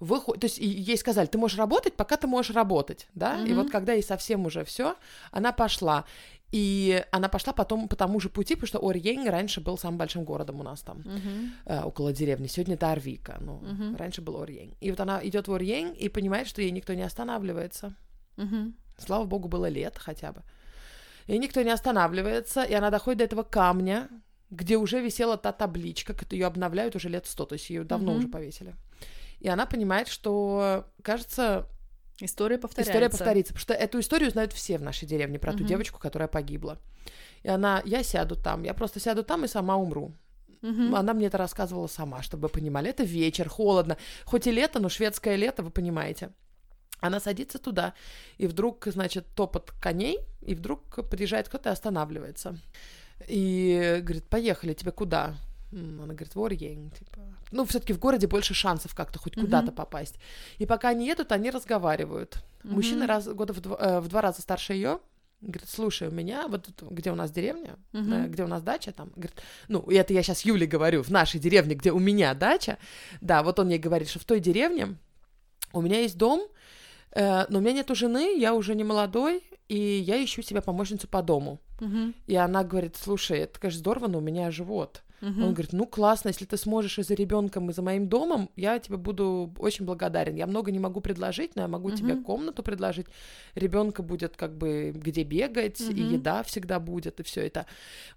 выходит, то есть ей сказали, ты можешь работать, пока ты можешь работать, да, mm-hmm. и вот когда ей совсем уже все, она пошла, и она пошла потом по тому же пути, потому что Орьень раньше был самым большим городом у нас там, uh-huh. э, около деревни. Сегодня это Арвика, но uh-huh. раньше был Орьень. И вот она идет в Орьень и понимает, что ей никто не останавливается. Uh-huh. Слава богу, было лет хотя бы. И никто не останавливается, и она доходит до этого камня, где уже висела та табличка, ее обновляют уже лет сто, то есть ее давно uh-huh. уже повесили. И она понимает, что, кажется, История повторяется. История повторится, потому что эту историю знают все в нашей деревне про ту девочку, которая погибла. И она, я сяду там, я просто сяду там и сама умру. Угу. Она мне это рассказывала сама, чтобы вы понимали. Это вечер, холодно. Хоть и лето, но шведское лето, вы понимаете. Она садится туда, и вдруг, значит, топот коней, и вдруг приезжает кто-то и останавливается. И говорит, поехали, тебе куда? Она говорит, Ворьень, типа. Ну, все-таки в городе больше шансов как-то хоть mm-hmm. куда-то попасть. И пока они едут, они разговаривают. Mm-hmm. Мужчина раз, года в два, э, в два раза старше ее. Говорит, слушай, у меня вот где у нас деревня, mm-hmm. э, где у нас дача, там, говорит, ну, это я сейчас Юле говорю, в нашей деревне, где у меня дача, да, вот он ей говорит, что в той деревне у меня есть дом, э, но у меня нету жены, я уже не молодой, и я ищу себе помощницу по дому. Mm-hmm. И она говорит, слушай, это, конечно, здорово, но у меня живот. Угу. Он говорит, ну классно, если ты сможешь и за ребенком, и за моим домом, я тебе буду очень благодарен. Я много не могу предложить, но я могу угу. тебе комнату предложить. Ребенка будет как бы где бегать, угу. и еда всегда будет, и все это.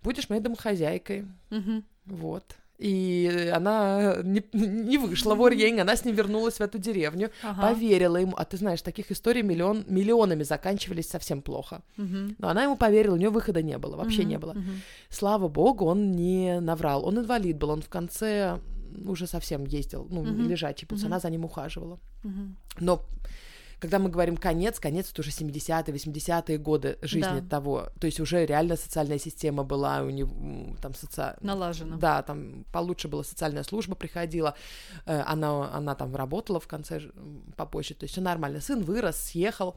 Будешь моей домохозяйкой. Угу. Вот. И она не, не вышла в Орьень, она с ним вернулась в эту деревню, ага. поверила ему. А ты знаешь, таких историй миллион, миллионами заканчивались совсем плохо. Угу. Но она ему поверила, у нее выхода не было, вообще угу, не было. Угу. Слава богу, он не наврал. Он инвалид был, он в конце уже совсем ездил, ну, угу. лежачий пульс, угу. она за ним ухаживала. Угу. Но когда мы говорим конец, конец это уже 70-е, 80-е годы жизни да. того. То есть уже реально социальная система была у него там соци... налажена. Да, там получше была социальная служба приходила, э, она она там работала в конце попозже, то есть все нормально. Сын вырос, съехал.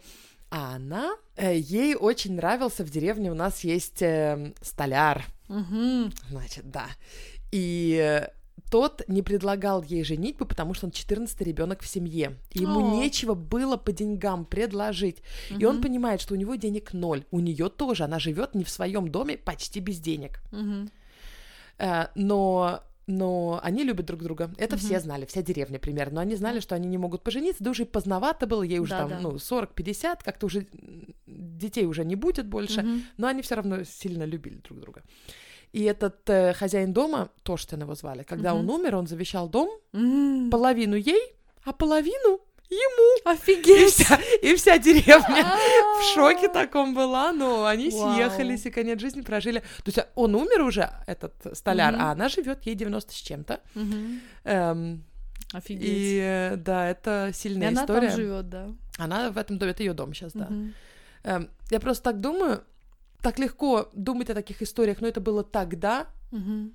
А она, э, ей очень нравился в деревне у нас есть э, столяр, угу. значит, да. И тот не предлагал ей женитьбу, потому что он 14 ребенок в семье. И ему О. нечего было по деньгам предложить. Угу. И он понимает, что у него денег ноль. У нее тоже. Она живет не в своем доме, почти без денег. Угу. но но они любят друг друга. Это угу. все знали, вся деревня примерно. Но они знали, что они не могут пожениться, да уже и поздновато было, ей уже да, там, да. ну, 40-50, как-то уже детей уже не будет больше, угу. но они все равно сильно любили друг друга. И этот э, хозяин дома, Тоштен его звали, когда mm-hmm. он умер, он завещал дом, mm-hmm. половину ей, а половину ему. Офигеть! И вся, и вся деревня в шоке таком была, но они съехались и конец жизни прожили. То есть он умер уже, этот столяр, а она живет, ей 90 с чем-то. Эм, Офигеть. И э, да, это сильная история. Она там живет, да. Она в этом доме, это ее дом сейчас, да. Эм, я просто так думаю, так легко думать о таких историях, но это было тогда. Угу.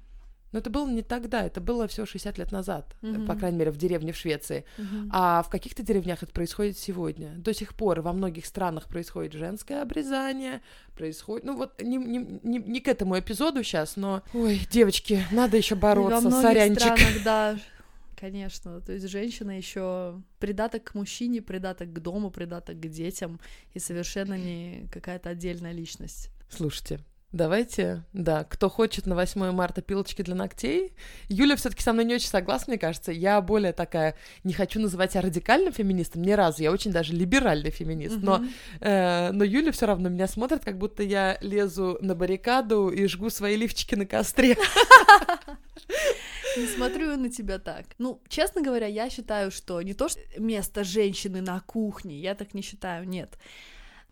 Но это было не тогда, это было всего 60 лет назад, угу. по крайней мере, в деревне в Швеции. Угу. А в каких-то деревнях это происходит сегодня. До сих пор во многих странах происходит женское обрезание, происходит... Ну вот не, не, не, не к этому эпизоду сейчас, но... Ой, девочки, надо еще бороться, во сорянчик. странах, да, конечно. То есть женщина еще придаток к мужчине, придаток к дому, придаток к детям, и совершенно не какая-то отдельная личность. Слушайте, Давайте, да, кто хочет на 8 марта пилочки для ногтей. Юля все-таки со мной не очень согласна, мне кажется. Я более такая, не хочу называть себя радикальным феминистом ни разу, я очень даже либеральный феминист. Mm-hmm. Но, э, но Юля все равно меня смотрит, как будто я лезу на баррикаду и жгу свои лифчики на костре. Не смотрю на тебя так. Ну, честно говоря, я считаю, что не то, что место женщины на кухне, я так не считаю, нет.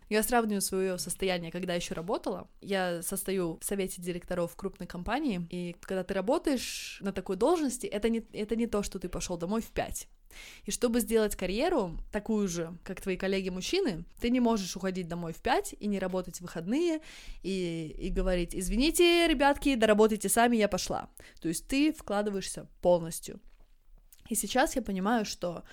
Я сравниваю свое состояние, когда еще работала. Я состою в совете директоров крупной компании, и когда ты работаешь на такой должности, это не, это не то, что ты пошел домой в 5. И чтобы сделать карьеру такую же, как твои коллеги-мужчины, ты не можешь уходить домой в 5 и не работать в выходные, и, и говорить, извините, ребятки, доработайте сами, я пошла. То есть ты вкладываешься полностью. И сейчас я понимаю, что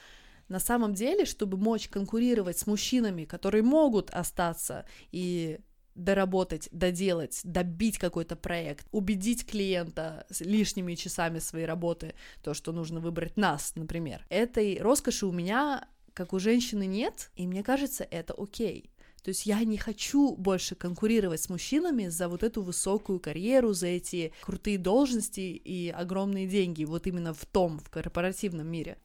на самом деле, чтобы мочь конкурировать с мужчинами, которые могут остаться и доработать, доделать, добить какой-то проект, убедить клиента с лишними часами своей работы, то, что нужно выбрать нас, например. Этой роскоши у меня, как у женщины, нет, и мне кажется, это окей. То есть я не хочу больше конкурировать с мужчинами за вот эту высокую карьеру, за эти крутые должности и огромные деньги, вот именно в том, в корпоративном мире.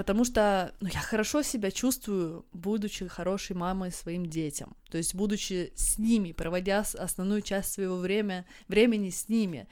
Потому что ну, я хорошо себя чувствую, будучи хорошей мамой своим детям. То есть, будучи с ними, проводя основную часть своего время, времени с ними.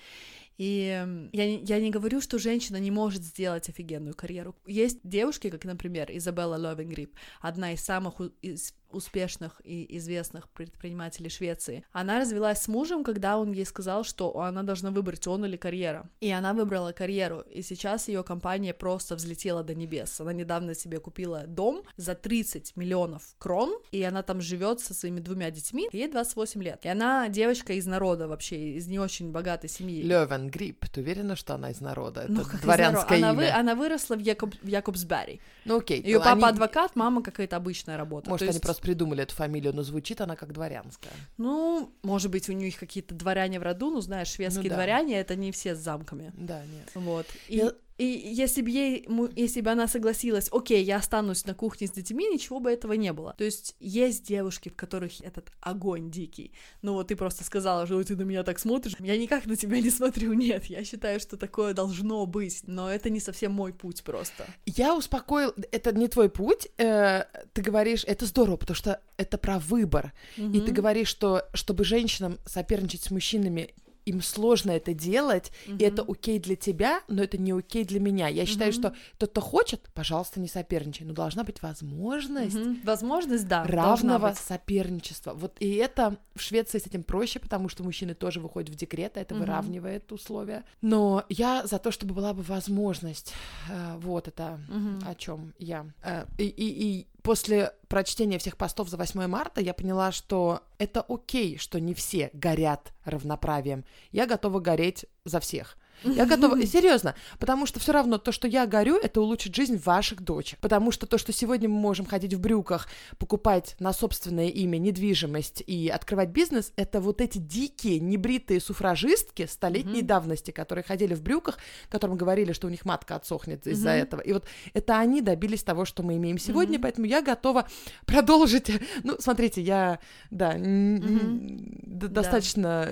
И я, я не говорю, что женщина не может сделать офигенную карьеру. Есть девушки, как, например, Изабелла Ловенгрип, одна из самых из успешных и известных предпринимателей Швеции. Она развелась с мужем, когда он ей сказал, что она должна выбрать он или карьера. И она выбрала карьеру, и сейчас ее компания просто взлетела до небес. Она недавно себе купила дом за 30 миллионов крон, и она там живет со своими двумя детьми, ей 28 лет. И она девочка из народа вообще, из не очень богатой семьи. Левен Грипп, ты уверена, что она из народа? Ну, Это как дворянское из народа? имя. Она, вы, она выросла в, Якоб, Якобсбери. Ну окей. Ее ну, папа они- адвокат, мама какая-то обычная работа. Может, То они есть, просто придумали эту фамилию, но звучит она как дворянская. Ну, может быть, у них какие-то дворяне в роду, ну, знаешь, шведские Ну да. дворяне, это не все с замками. Да, нет. Вот. И, Я- и если бы ей, если бы она согласилась, окей, я останусь на кухне с детьми, ничего бы этого не было. То есть есть девушки, в которых этот огонь дикий. Ну вот ты просто сказала, что «Ой, ты на меня так смотришь. Я никак на тебя не смотрю, нет. Я считаю, что такое должно быть, но это не совсем мой путь просто. Я успокоил, это не твой путь, э, ты говоришь, это здорово, потому что это про выбор. И ты говоришь, что чтобы женщинам соперничать с мужчинами, им сложно это делать, и это окей для тебя, но это не окей для меня. Я считаю, что тот, кто хочет, пожалуйста, не соперничай, но должна быть возможность Мгм. Возможность, да. равного соперничества. Вот и это в Швеции с этим проще, потому что мужчины тоже выходят в декрет, а это Мгм. выравнивает условия. Но я за то, чтобы была бы возможность. Э, Вот это Мгм. о чем я. Э, И, и, и после прочтения всех постов за 8 марта я поняла, что это окей, что не все горят равноправием. Я готова гореть за всех. Я готова, серьезно, потому что все равно то, что я горю, это улучшит жизнь ваших дочек. Потому что то, что сегодня мы можем ходить в брюках, покупать на собственное имя недвижимость и открывать бизнес, это вот эти дикие, небритые суфражистки столетней давности, которые ходили в брюках, которым говорили, что у них матка отсохнет из-за этого. И вот это они добились того, что мы имеем сегодня, поэтому я готова продолжить. Ну, смотрите, я, да, достаточно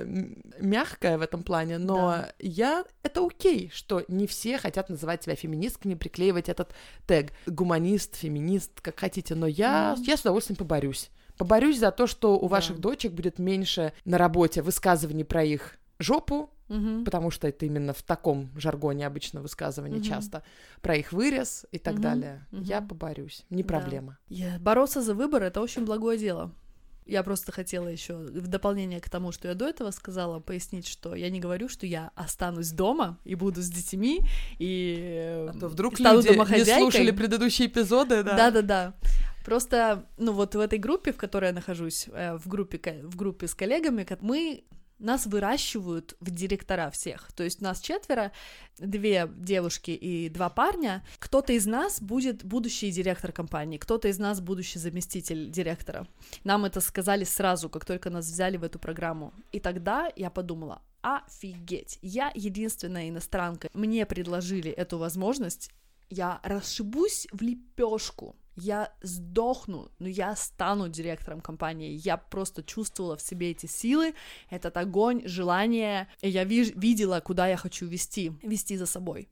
мягкая в этом плане, но я это окей, что не все хотят называть себя феминистками, приклеивать этот тег гуманист, феминист, как хотите, но я, я с удовольствием поборюсь. Поборюсь за то, что у Да. ваших дочек будет меньше на работе высказываний про их жопу, Мгм. потому что это именно в таком жаргоне обычно высказывание Мгм. часто, про их вырез и так Мгм. далее. Мгм. Я поборюсь, не Да. проблема. Я- Бороться за выбор это очень благое дело. Я просто хотела еще в дополнение к тому, что я до этого сказала, пояснить, что я не говорю, что я останусь дома и буду с детьми и А то вдруг стану люди не домохозяйкой. слушали предыдущие эпизоды, да. Да-да-да. Просто, ну вот в этой группе, в которой я нахожусь, э, в группе, в группе с коллегами, как мы нас выращивают в директора всех. То есть нас четверо, две девушки и два парня. Кто-то из нас будет будущий директор компании, кто-то из нас будущий заместитель директора. Нам это сказали сразу, как только нас взяли в эту программу. И тогда я подумала, офигеть, я единственная иностранка. Мне предложили эту возможность, я расшибусь в лепешку, я сдохну, но я стану директором компании. Я просто чувствовала в себе эти силы, этот огонь, желание, и я виж- видела, куда я хочу вести, вести за собой.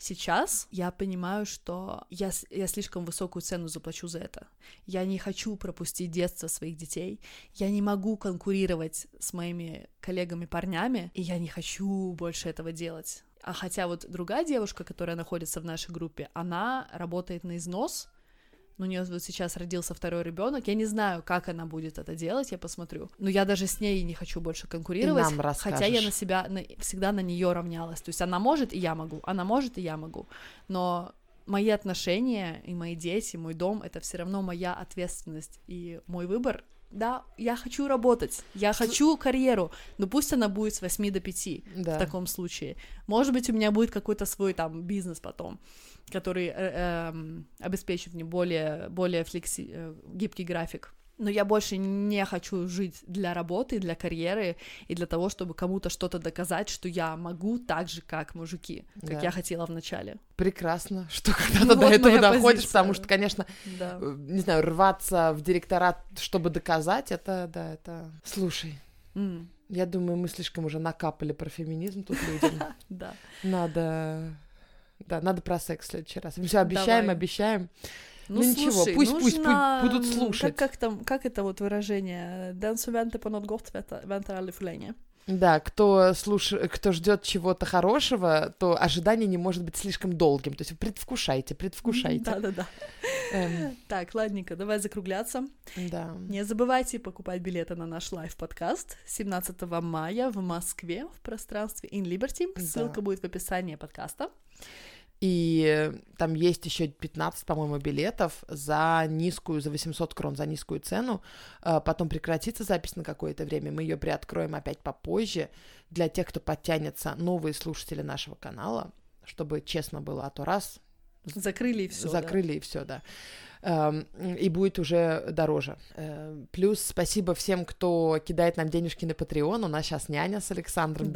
Сейчас я понимаю, что я, я слишком высокую цену заплачу за это. Я не хочу пропустить детство своих детей. Я не могу конкурировать с моими коллегами-парнями, и я не хочу больше этого делать. А хотя вот другая девушка, которая находится в нашей группе, она работает на износ, но у нее вот сейчас родился второй ребенок. Я не знаю, как она будет это делать, я посмотрю. Но я даже с ней не хочу больше конкурировать. нам хотя я на себя на- всегда на нее равнялась. То есть она может, и я могу. Она может, и я могу. Но мои отношения и мои дети, мой дом это все равно моя ответственность и мой выбор. Да, я хочу работать, я хочу карьеру, но пусть она будет с 8 до 5 Да. в таком случае. Может быть, у меня будет какой-то свой там бизнес потом, который э, эм, обеспечит мне более, более флекси... э, гибкий график. Но я больше не хочу жить для работы, для карьеры и для того, чтобы кому-то что-то доказать, что я могу так же, как мужики, как Да. я хотела в начале. Прекрасно, что когда-то Ну, до вот этого доходишь, позиция. потому что, конечно, Да. э, не знаю, рваться в директорат, чтобы доказать, это, да, это... Слушай, М, я думаю, мы слишком уже накапали про феминизм тут людям. да. Надо... Да, надо про секс в следующий раз. Мы все обещаем, Давай. обещаем. Ну, Ну, ничего, слушай, пусть- пусть- пусть нужно, будут слушать. Как, как, там, как это вот выражение? Väntar aldrig för länge. Да, кто слуш... кто ждет чего-то хорошего, то ожидание не может быть слишком долгим. То есть предвкушайте, предвкушайте. Да-да-да. Эм, Так, ладненько, давай закругляться. да. Не забывайте покупать билеты на наш лайв-подкаст 17 мая в Москве в пространстве In Liberty. Да. Ссылка будет в описании подкаста. И там есть еще 15, по-моему, билетов за низкую, за 800 крон, за низкую цену. А, Потом прекратится запись на какое-то время. Мы ее приоткроем опять попозже для тех, кто подтянется, новые слушатели нашего канала, чтобы честно было, а то раз Закрыли и все. закрыли и все, да. И будет уже дороже. Э, Плюс спасибо всем, кто кидает нам денежки на Patreon. У нас сейчас няня с Александром Да,